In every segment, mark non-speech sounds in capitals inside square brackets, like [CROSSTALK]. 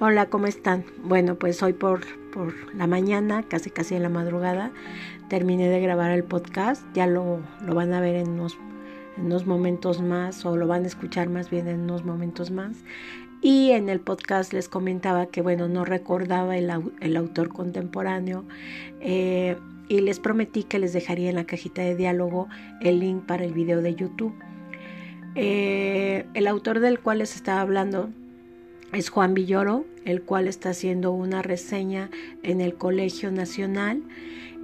Hola, ¿cómo están? Bueno, pues hoy por, por la mañana, casi casi en la madrugada, terminé de grabar el podcast. Ya lo, lo van a ver en unos, unos momentos más o lo van a escuchar más bien en unos momentos más. Y en el podcast les comentaba que, bueno, no recordaba el, el autor contemporáneo eh, y les prometí que les dejaría en la cajita de diálogo el link para el video de YouTube. Eh, el autor del cual les estaba hablando es Juan Villoro, el cual está haciendo una reseña en el Colegio Nacional.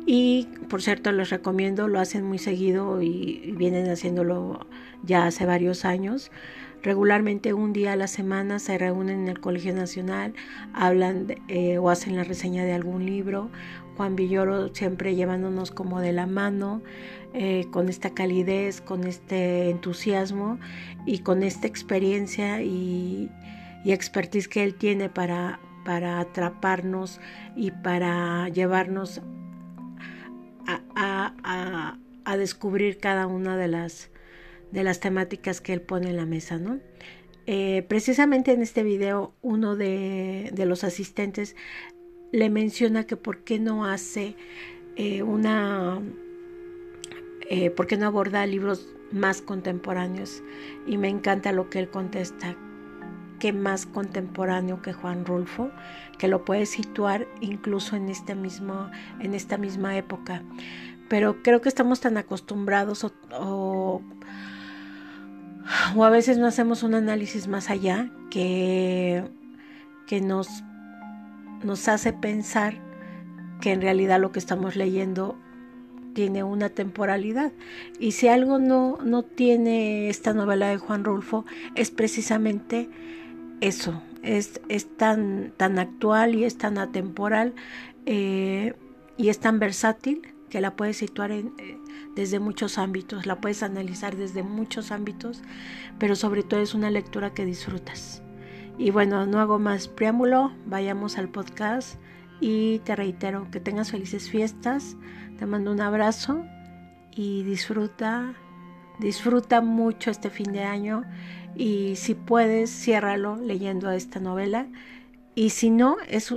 Y por cierto, les recomiendo, lo hacen muy seguido y, vienen haciéndolo ya hace varios años. Regularmente un día a la semana se reúnen en el Colegio Nacional, hablan eh, o hacen la reseña de algún libro. Juan Villoro siempre llevándonos como de la mano, eh, con esta calidez, con este entusiasmo y con esta experiencia y, y expertise que él tiene para, para atraparnos y para llevarnos a, descubrir cada una de las, de las temáticas que él pone en la mesa, ¿no? Eh, precisamente en este video uno de, los asistentes le menciona que por qué no hace eh, una, eh, por qué no aborda libros más contemporáneos y me encanta lo que él contesta, más contemporáneo que Juan Rulfo, que lo puede situar incluso en, este mismo, en esta misma época. Pero creo que estamos tan acostumbrados o, o, a veces no hacemos un análisis más allá que, que nos, nos hace pensar que en realidad lo que estamos leyendo tiene una temporalidad. Y si algo no, no tiene esta novela de Juan Rulfo, es precisamente eso, es, es tan, tan, actual y es tan atemporal eh, y es tan versátil que la puedes situar en, eh, desde muchos ámbitos, la puedes analizar desde muchos ámbitos, pero sobre todo es una lectura que disfrutas. Y bueno, no hago más preámbulo, vayamos al podcast y te reitero que tengas felices fiestas, te mando un abrazo y disfruta, disfruta mucho este fin de año y si puedes, ciérralo leyendo esta novela. Y si no, es,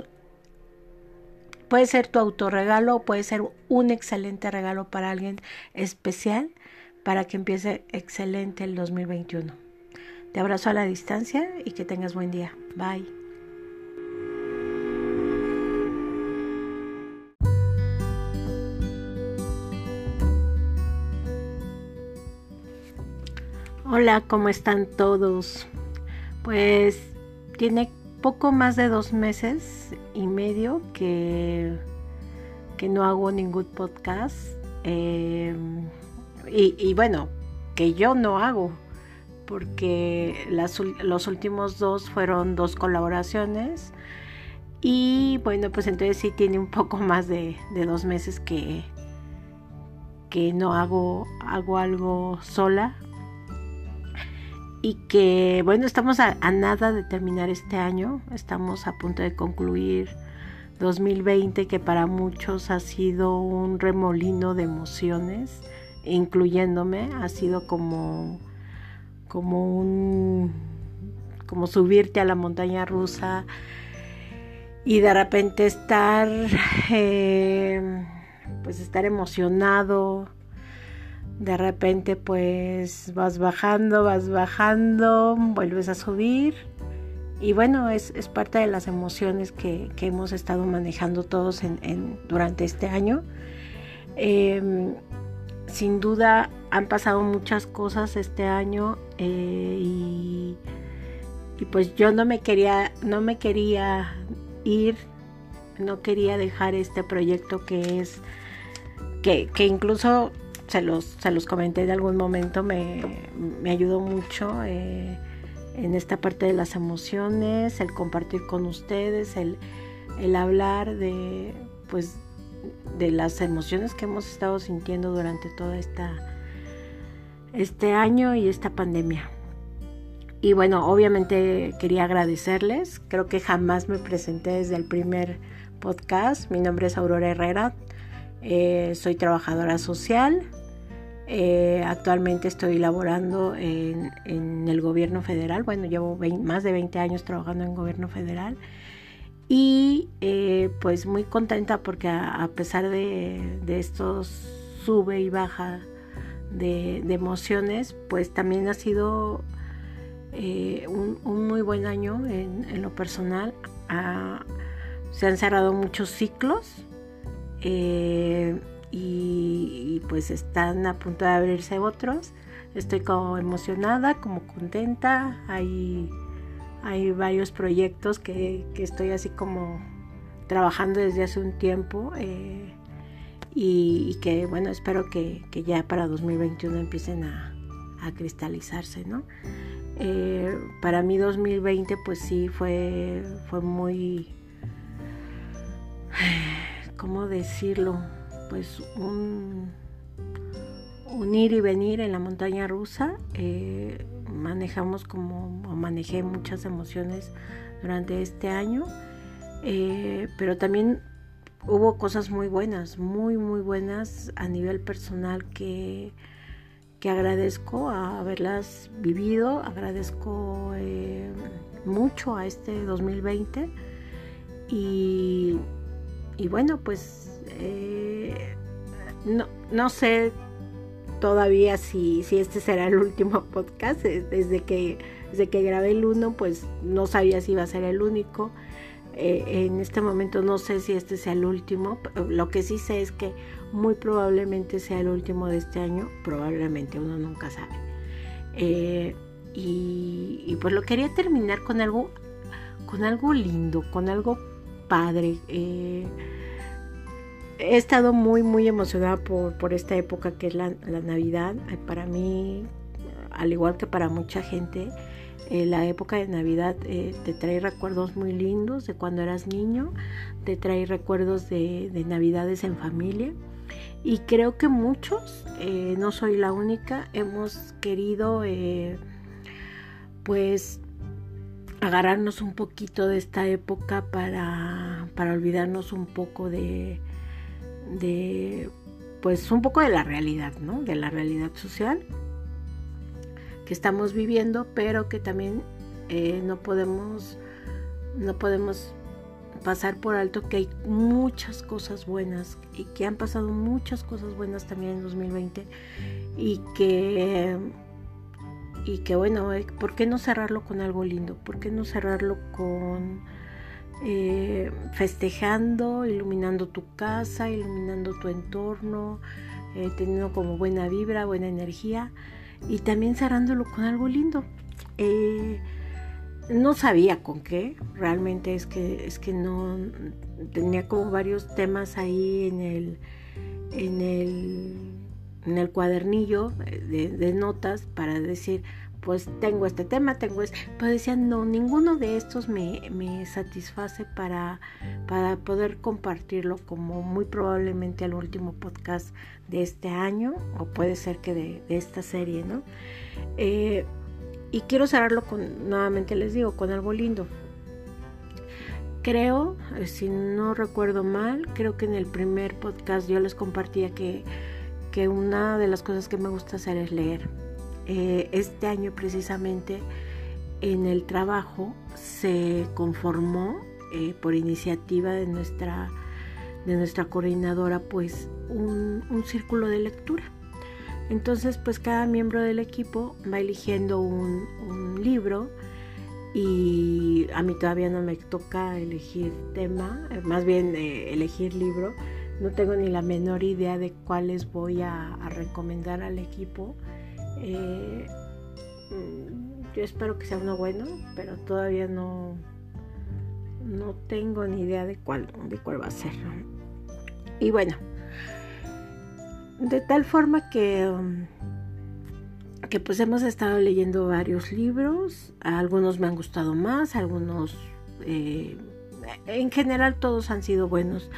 puede ser tu autorregalo o puede ser un excelente regalo para alguien especial para que empiece excelente el 2021. Te abrazo a la distancia y que tengas buen día. Bye. Hola, ¿cómo están todos? Pues tiene poco más de dos meses y medio que, que no hago ningún podcast. Em, y, bueno, que yo no hago, porque los últimos dos fueron dos colaboraciones. Y bueno, pues entonces sí tiene un poco más de, de dos meses que, que no hago, hago algo sola y que bueno, estamos a, nada de terminar este año, estamos a punto de concluir 2020 que para muchos ha sido un remolino de emociones, incluyéndome, ha sido como como un como subirte a la montaña rusa y de repente estar eh, pues estar emocionado de repente pues vas bajando, vas bajando, vuelves a subir. Y bueno, es, parte de las emociones que, hemos estado manejando todos en, durante este año. Em, sin duda han pasado muchas cosas este año eh, y, pues yo no me quería, no me quería ir, no quería dejar este proyecto que es, que, que incluso se los, se los comenté de algún momento, me, ayudó mucho eh, en esta parte de las emociones, el compartir con ustedes, el, hablar de, pues, de las emociones que hemos estado sintiendo durante toda esta este año y esta pandemia. Y bueno, obviamente quería agradecerles. Creo que jamás me presenté desde el primer podcast. Mi nombre es Aurora Herrera. Eh, soy trabajadora social. Eh, actualmente estoy laborando en, el gobierno federal. Bueno, llevo más de 20 años trabajando en gobierno federal. Y eh, pues muy contenta porque a, pesar de, estos sube y baja de, emociones, pues también ha sido un, muy buen año en, lo personal. se han cerrado muchos ciclos eh, y, pues están a punto de abrirse otros. Estoy como emocionada, como contenta. Hay, hay varios proyectos que, estoy así como trabajando desde hace un tiempo eh, y, que bueno, espero que, ya para 2021 empiecen a, cristalizarse, ¿no? Eh, para mí 2020 pues sí fue, fue muy, ¿cómo decirlo? Pues un un ir y venir en la montaña rusa. Eh, manejamos como, manejé muchas emociones durante este año, eh, pero también hubo cosas muy buenas, muy, muy buenas a nivel personal que, que agradezco a haberlas vivido, agradezco eh, mucho a este 2020 y, y bueno, pues no, no sé todavía si, si este será el último [LAUGHS] podcast. Eh, desde que, desde que grabé el uno, pues no sabía si iba a ser el único. Eh, en este momento no sé si este sea el último. Lo que sí sé es que muy probablemente sea el último de este año. Probablemente, uno nunca sabe. Eh, y, pues lo quería terminar con algo, con algo lindo, con algo padre he estado muy, muy emocionada por, esta época que es la, Navidad. Para mí, al igual que para mucha gente, eh, la época de Navidad eh, te trae recuerdos muy lindos de cuando eras niño, te trae recuerdos de, Navidades en familia. Y creo que muchos, eh, no soy la única, hemos querido pues agarrarnos un poquito de esta época para, para olvidarnos un poco de, de pues un poco de la realidad, ¿no? De la realidad social que estamos viviendo, pero que también eh, no podemos no podemos pasar por alto que hay muchas cosas buenas y que han pasado muchas cosas buenas también en 2020 y que y que bueno, eh, ¿por qué no cerrarlo con algo lindo? ¿Por qué no cerrarlo con eh, festejando, iluminando tu casa, iluminando tu entorno, eh, teniendo como buena vibra, buena energía y también cerrándolo con algo lindo. No sabía con qué, realmente es que, es que no tenía como varios temas ahí en el, en el, en el cuadernillo de, de notas para decir, pues tengo este tema, tengo este, pero decían, no, ninguno de estos me, satisface para, para poder compartirlo como muy probablemente al último podcast de este año, o puede ser que de, esta serie, ¿no? Eh, y quiero cerrarlo con, nuevamente les digo, con algo lindo. Creo, eh, si no recuerdo mal, creo que en el primer podcast yo les compartía que, una de las cosas que me gusta hacer es leer eh, este año precisamente en el trabajo se conformó eh, por iniciativa de nuestra, de nuestra coordinadora pues un, círculo de lectura. Entonces pues cada miembro del equipo va eligiendo un, libro y a mí todavía no me toca elegir tema, eh, más bien elegir libro. No tengo ni la menor idea de cuáles voy a recomendar al equipo eh, mm, yo espero que sea uno bueno, pero todavía no, no tengo ni idea de cuál, de cuál va a ser. Y bueno, de tal forma que, mm, que pues hemos estado leyendo varios libros, algunos me han gustado más, algunos, eh, en general todos han sido buenos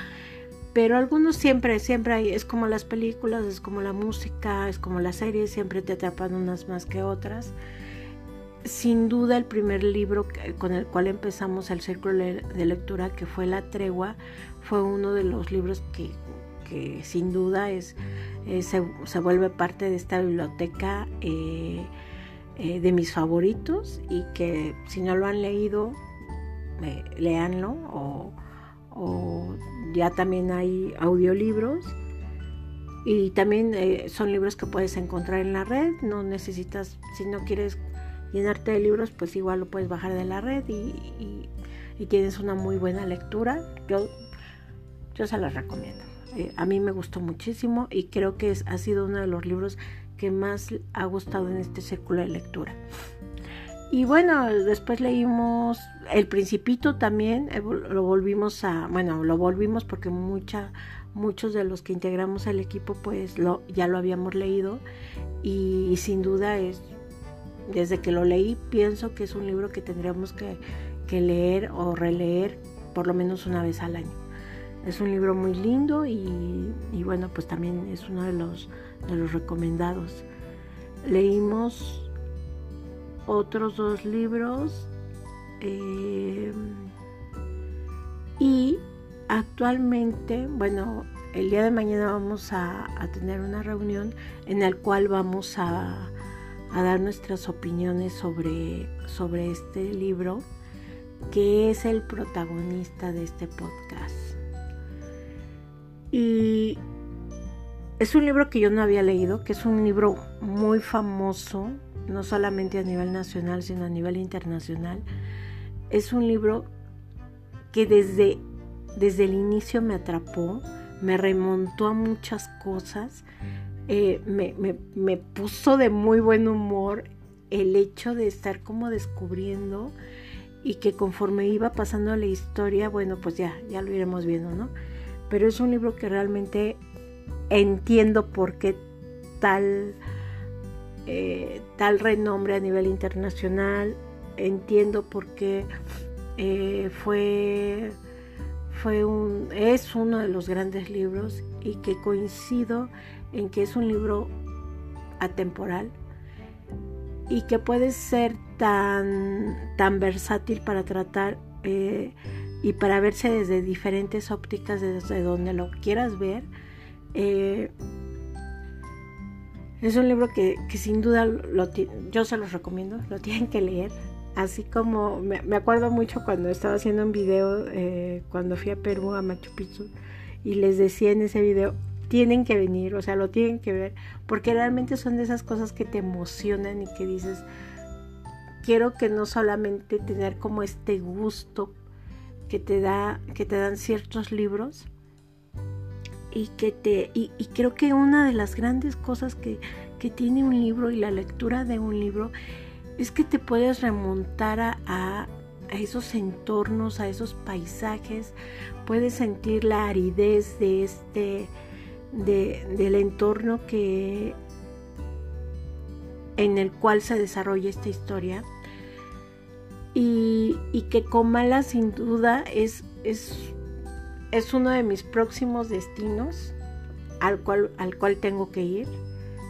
pero algunos siempre, siempre hay, es como las películas, es como la música, es como las series, siempre te atrapan unas más que otras. Sin duda el primer libro con el cual empezamos el círculo de lectura, que fue La Tregua, fue uno de los libros que, sin duda es, eh, se, vuelve parte de esta biblioteca eh, eh, de mis favoritos y que si no lo han leído, eh, léanlo o, o, ya también hay audiolibros y también eh, son libros que puedes encontrar en la red, no necesitas, si no quieres llenarte de libros, pues igual lo puedes bajar de la red y, tienes una muy buena lectura. Yo, yo se las recomiendo. Eh, a mí me gustó muchísimo y creo que ha sido uno de los libros que más ha gustado en este círculo de lectura. Y bueno, después leímos El Principito también, eh, lo volvimos a, bueno, lo volvimos porque mucha, muchos de los que integramos al equipo pues lo, ya lo habíamos leído y sin duda es desde que lo leí pienso que es un libro que tendríamos que, leer o releer por lo menos una vez al año. Es un libro muy lindo y, bueno, pues también es uno de los, de los recomendados. Leímos otros dos libros eh, y actualmente, bueno, el día de mañana vamos a, a tener una reunión en la cual vamos a, a dar nuestras opiniones sobre, sobre este libro, que es el protagonista de este podcast. Y es un libro que yo no había leído, que es un libro muy famoso, no solamente a nivel nacional, sino a nivel internacional. Es un libro que desde, desde el inicio me atrapó, me remontó a muchas cosas eh, me, puso de muy buen humor el hecho de estar como descubriendo y que conforme iba pasando la historia, bueno, pues ya, ya lo iremos viendo, ¿no? Pero es un libro que realmente entiendo por qué tal, eh, tal renombre a nivel internacional, entiendo por qué eh, fue, fue un, es uno de los grandes libros y que coincido en que es un libro atemporal y que puede ser tan, tan versátil para tratar eh, y para verse desde diferentes ópticas, desde donde lo quieras ver. Es un libro que, sin duda lo, yo se los recomiendo, lo tienen que leer. Así como me, acuerdo mucho cuando estaba haciendo un video, eh, cuando fui a Perú, a Machu Picchu, y les decía en ese video, tienen que venir, o sea, lo tienen que ver, porque realmente son de esas cosas que te emocionan y que dices, quiero que no solamente tener como este gusto que te da, que te dan ciertos libros, y que te, y, creo que una de las grandes cosas que, que, tiene un libro y la lectura de un libro es que te puedes remontar a, a esos entornos, a esos paisajes, puedes sentir la aridez de este del entorno que en el cual se desarrolla esta historia. Y, que Comala sin duda es, es, es, uno de mis próximos destinos al cual, al cual tengo que ir.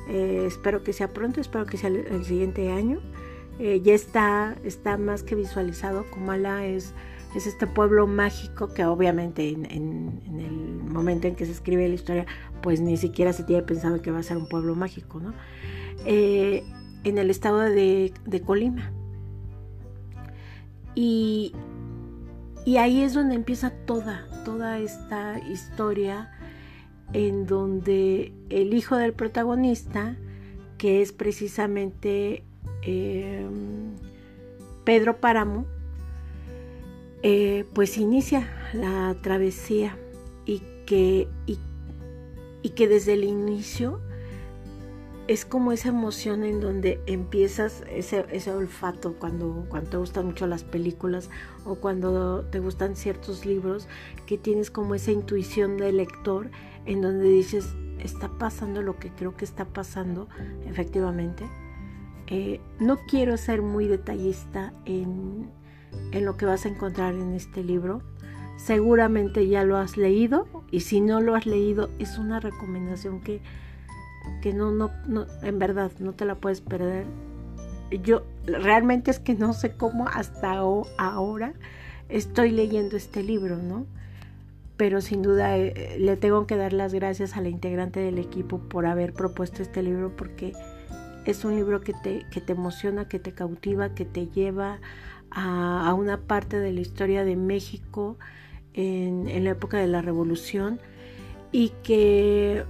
Eh, espero que sea pronto, espero que sea el, siguiente año. Eh, ya está, está más que visualizado. Comala es es este pueblo mágico que obviamente en, el momento en que se escribe la historia, pues ni siquiera se tiene pensado que va a ser un pueblo mágico, ¿no? Eh, en el estado de, Colima. Y, y, ahí es donde empieza toda, toda esta historia en donde el hijo del protagonista, que es precisamente eh, Pedro Páramo, eh, pues inicia la travesía y que, y, que desde el inicio es como esa emoción en donde empiezas ese, ese olfato cuando, cuando te gustan mucho las películas o cuando te gustan ciertos libros, que tienes como esa intuición de lector en donde dices, está pasando lo que creo que está pasando, efectivamente. Eh, no quiero ser muy detallista en, en lo que vas a encontrar en este libro. Seguramente ya lo has leído y si no lo has leído es una recomendación que, que no, no, en verdad no te la puedes perder. Yo realmente es que no sé cómo hasta ahora estoy leyendo este libro, ¿no? Pero sin duda eh, le tengo que dar las gracias a la integrante del equipo por haber propuesto este libro porque es un libro que te, que te emociona, que te cautiva, que te lleva a, una parte de la historia de México en, la época de la Revolución y que,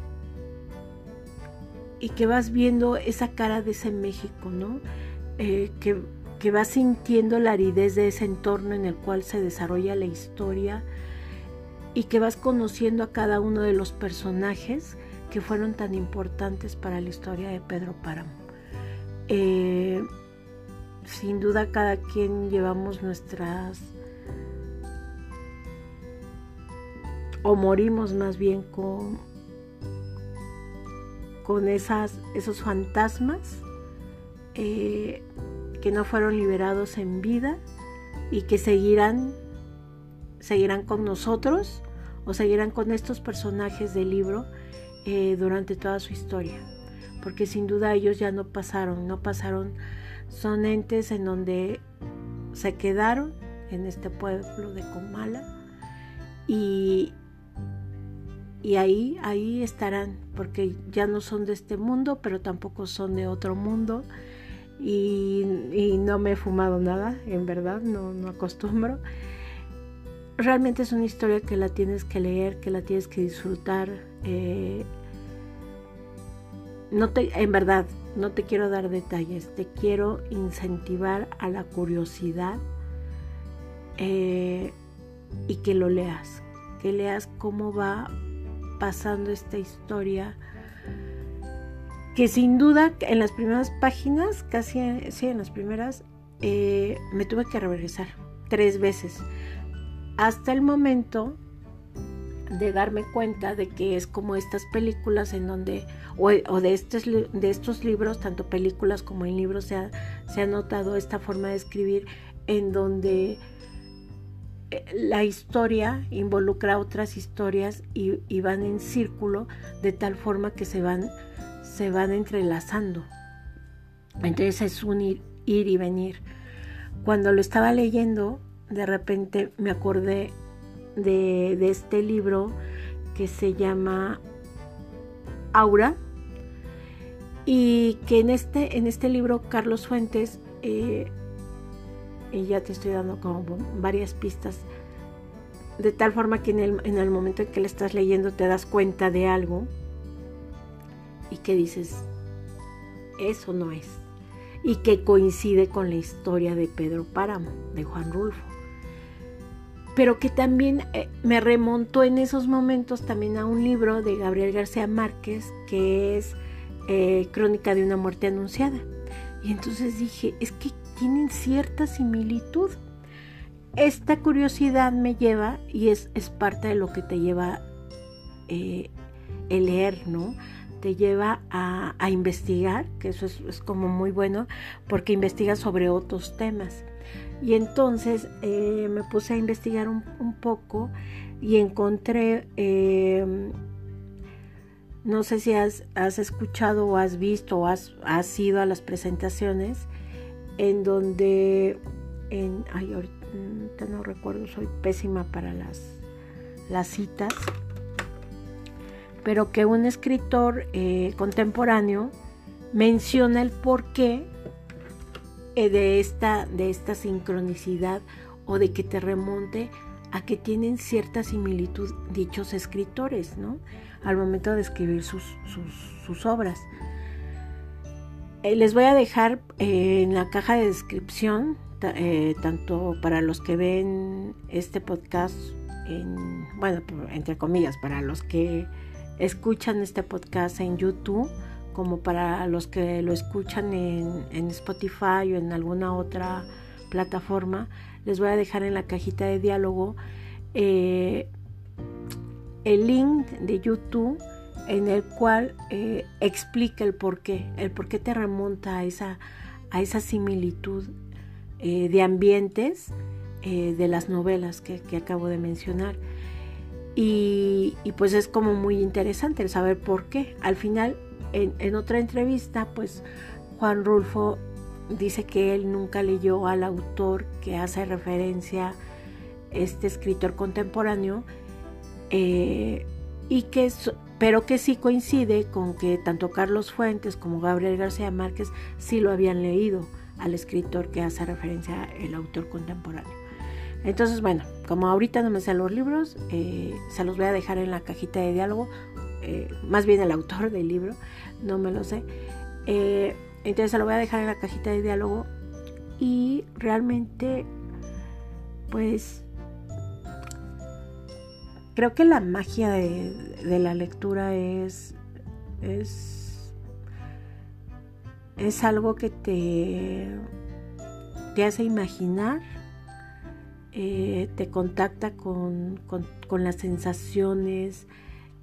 y que vas viendo esa cara de ese México, ¿no? Eh, que, que vas sintiendo la aridez de ese entorno en el cual se desarrolla la historia y que vas conociendo a cada uno de los personajes que fueron tan importantes para la historia de Pedro Páramo. Eh, sin duda cada quien llevamos nuestras o morimos más bien con con esos fantasmas eh, que no fueron liberados en vida y que seguirán seguirán con nosotros o seguirán con estos personajes del libro eh, durante toda su historia. Porque sin duda ellos ya no pasaron no pasaron. Son entes en donde se quedaron en este pueblo de Comala y, y ahí, ahí estarán, porque ya no son de este mundo, pero tampoco son de otro mundo. Y, no me he fumado nada, en verdad, no, no acostumbro. Realmente es una historia que la tienes que leer, que la tienes que disfrutar. Eh, no te, en verdad, no te quiero dar detalles, te quiero incentivar a la curiosidad eh, y que lo leas, que leas cómo va pasando esta historia que sin duda en las primeras páginas, casi sí, en las primeras, eh, me tuve que regresar tres veces. Hasta el momento de darme cuenta de que es como estas películas en donde, o, de, estos, de estos libros, tanto películas como en libros, se ha, se ha notado esta forma de escribir en donde la historia involucra otras historias y, van en círculo de tal forma que se van, se van entrelazando. Entonces es un ir, ir y venir. Cuando lo estaba leyendo, de repente me acordé de, este libro que se llama Aura y que en este, en este libro Carlos Fuentes, eh, y ya te estoy dando como varias pistas, de tal forma que en el, en el momento en que le estás leyendo te das cuenta de algo y que dices, eso no es, y que coincide con la historia de Pedro Páramo, de Juan Rulfo pero que también eh, me remontó en esos momentos también a un libro de Gabriel García Márquez que es eh, Crónica de una muerte anunciada. Y entonces dije, es que tienen cierta similitud. Esta curiosidad me lleva, y es, es parte de lo que te lleva eh, el leer, ¿no? Te lleva a, investigar, que eso es, es como muy bueno, porque investigas sobre otros temas. Y entonces eh, me puse a investigar un, poco y encontré, eh, no sé si has, escuchado o has visto o has, ido a las presentaciones en donde, en, ay, ahorita no recuerdo, soy pésima para las, las citas, pero que un escritor eh, contemporáneo menciona el por qué eh, de, esta, de esta sincronicidad o de que te remonte a que tienen cierta similitud dichos escritores, ¿no? Al momento de escribir sus, sus, obras. Eh, les voy a dejar eh, en la caja de descripción, tanto para los que ven este podcast, en, bueno, entre comillas, para los que escuchan este podcast en YouTube, como para los que lo escuchan en, Spotify o en alguna otra plataforma, les voy a dejar en la cajita de diálogo eh, el link de YouTube en el cual eh, explica el por qué, el por qué te remonta a esa, a esa similitud eh, de ambientes de las novelas que, acabo de mencionar. Y, pues es como muy interesante el saber por qué. Al final en, otra entrevista, pues Juan Rulfo dice que él nunca leyó al autor que hace referencia este escritor contemporáneo eh, y que pero que sí coincide con que tanto Carlos Fuentes como Gabriel García Márquez sí lo habían leído al escritor que hace referencia el autor contemporáneo. Entonces, bueno, como ahorita no me sé los libros, eh, se los voy a dejar en la cajita de diálogo, eh, más bien el autor del libro, no me lo sé. Eh, entonces se lo voy a dejar en la cajita de diálogo y realmente, pues, creo que la magia de, la lectura es, es, es algo que te, te hace imaginar eh, te contacta con, las sensaciones,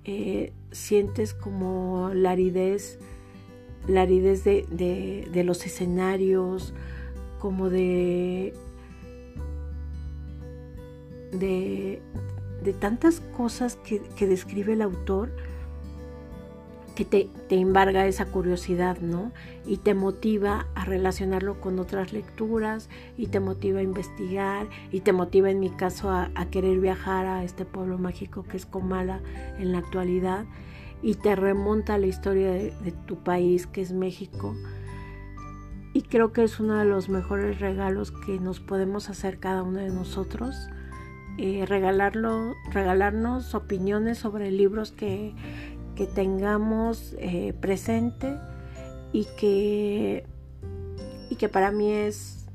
eh, sientes como la aridez, la aridez de, los escenarios, como de, de, tantas cosas que, que describe el autor que te, te, embarga esa curiosidad, ¿no? Y te motiva a relacionarlo con otras lecturas, y te motiva a investigar, y te motiva en mi caso a, querer viajar a este pueblo mágico que es Comala en la actualidad, y te remonta a la historia de, tu país que es México. Y creo que es uno de los mejores regalos que nos podemos hacer cada uno de nosotros. Eh, regalarnos opiniones sobre libros que, que tengamos eh, presente y que, y que para mí es,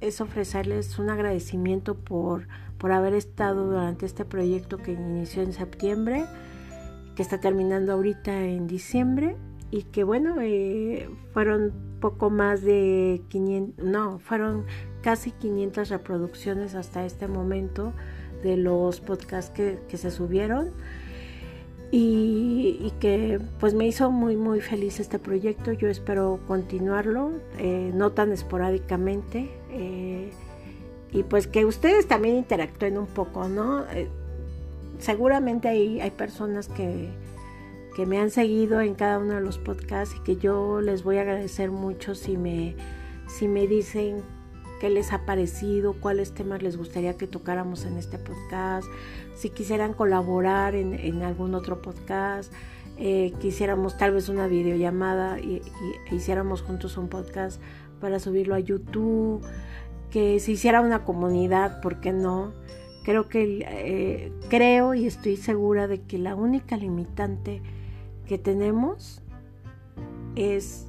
es ofrecerles un agradecimiento por, por haber estado durante este proyecto que inició en septiembre, que está terminando ahorita en diciembre y que bueno, eh, fueron poco más de 500, no, fueron casi 500 reproducciones hasta este momento de los podcasts que, que se subieron y, que pues me hizo muy muy feliz este proyecto. Yo espero continuarlo, eh, no tan esporádicamente. Eh, y pues que ustedes también interactúen un poco, ¿no? Eh, seguramente hay, hay personas que, que me han seguido en cada uno de los podcasts y que yo les voy a agradecer mucho si me, si me dicen qué les ha parecido, cuáles temas les gustaría que tocáramos en este podcast, si quisieran colaborar en, algún otro podcast, eh, quisiéramos tal vez una videollamada y, y, hiciéramos juntos un podcast para subirlo a YouTube, que se hiciera una comunidad, ¿por qué no? Creo que eh, creo y estoy segura de que la única limitante que tenemos es,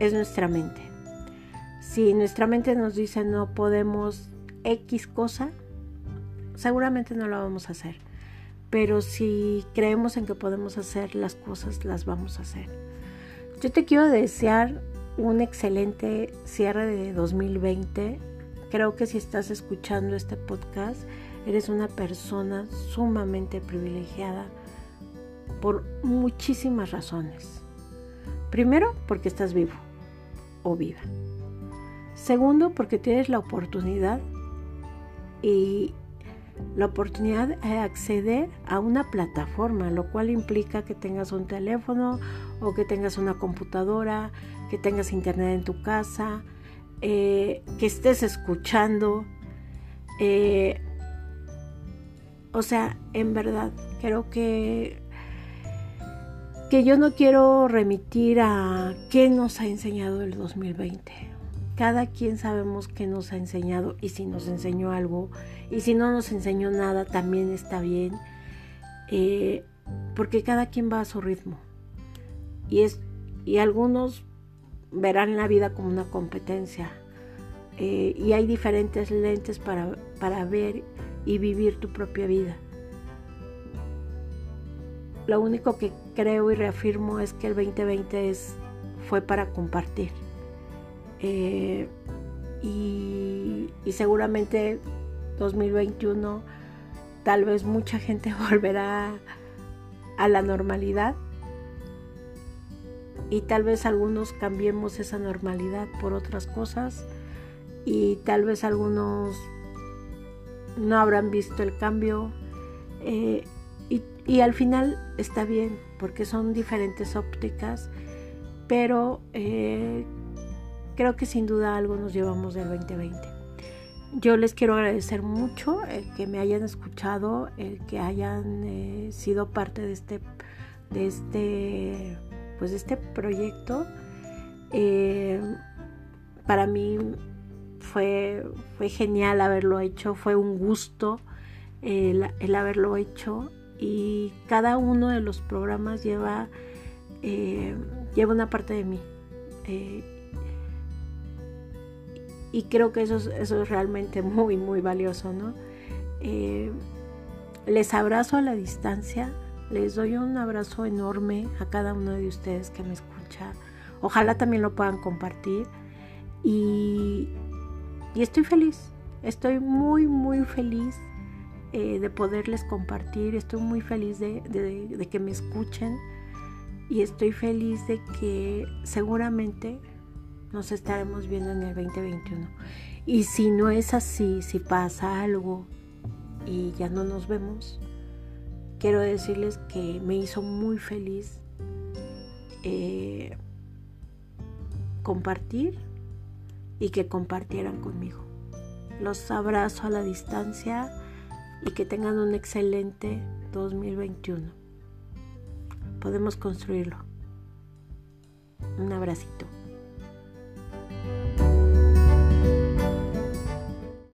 es nuestra mente. Si nuestra mente nos dice no podemos X cosa, seguramente no lo vamos a hacer. Pero si creemos en que podemos hacer las cosas, las vamos a hacer. Yo te quiero desear un excelente cierre de 2020. Creo que si estás escuchando este podcast, eres una persona sumamente privilegiada por muchísimas razones. Primero, porque estás vivo o viva. Segundo, porque tienes la oportunidad y la oportunidad de acceder a una plataforma, lo cual implica que tengas un teléfono o que tengas una computadora, que tengas internet en tu casa, eh, que estés escuchando. Eh, o sea, en verdad, creo que, que yo no quiero remitir a qué nos ha enseñado el 2020 cada quien sabemos qué nos ha enseñado y si nos enseñó algo y si no nos enseñó nada también está bien, eh, porque cada quien va a su ritmo y, es, y algunos verán la vida como una competencia eh, y hay diferentes lentes para, para ver y vivir tu propia vida. Lo único que creo y reafirmo es que el 2020 es, fue para compartir eh, y, seguramente 2021 tal vez mucha gente [LAUGHS] volverá a la normalidad y tal vez algunos cambiemos esa normalidad por otras cosas y tal vez algunos no habrán visto el cambio eh, y, al final está bien porque son diferentes ópticas pero eh, creo que sin duda algo nos llevamos del 2020. yo les quiero agradecer mucho el que me hayan escuchado, el que hayan eh, sido parte de este, de este, pues este proyecto. Eh, para mí fue, fue genial haberlo hecho, fue un gusto el, haberlo hecho y cada uno de los programas lleva, eh, lleva una parte de mí. Eh, y creo que eso es, eso es realmente [LAUGHS] muy, muy valioso, ¿no? Eh, les abrazo a la distancia, les doy un abrazo enorme a cada uno de ustedes que me escucha. Ojalá también lo puedan compartir. Y, y estoy feliz, estoy muy, muy feliz eh, de poderles compartir. Estoy muy feliz de, que me escuchen y estoy feliz de que seguramente nos estaremos viendo en el 2021. Y si no es así, si pasa algo y ya no nos vemos, quiero decirles que me hizo muy feliz eh, compartir y que compartieran conmigo. Los abrazo a la distancia y que tengan un excelente 2021. Podemos construirlo. Un abracito.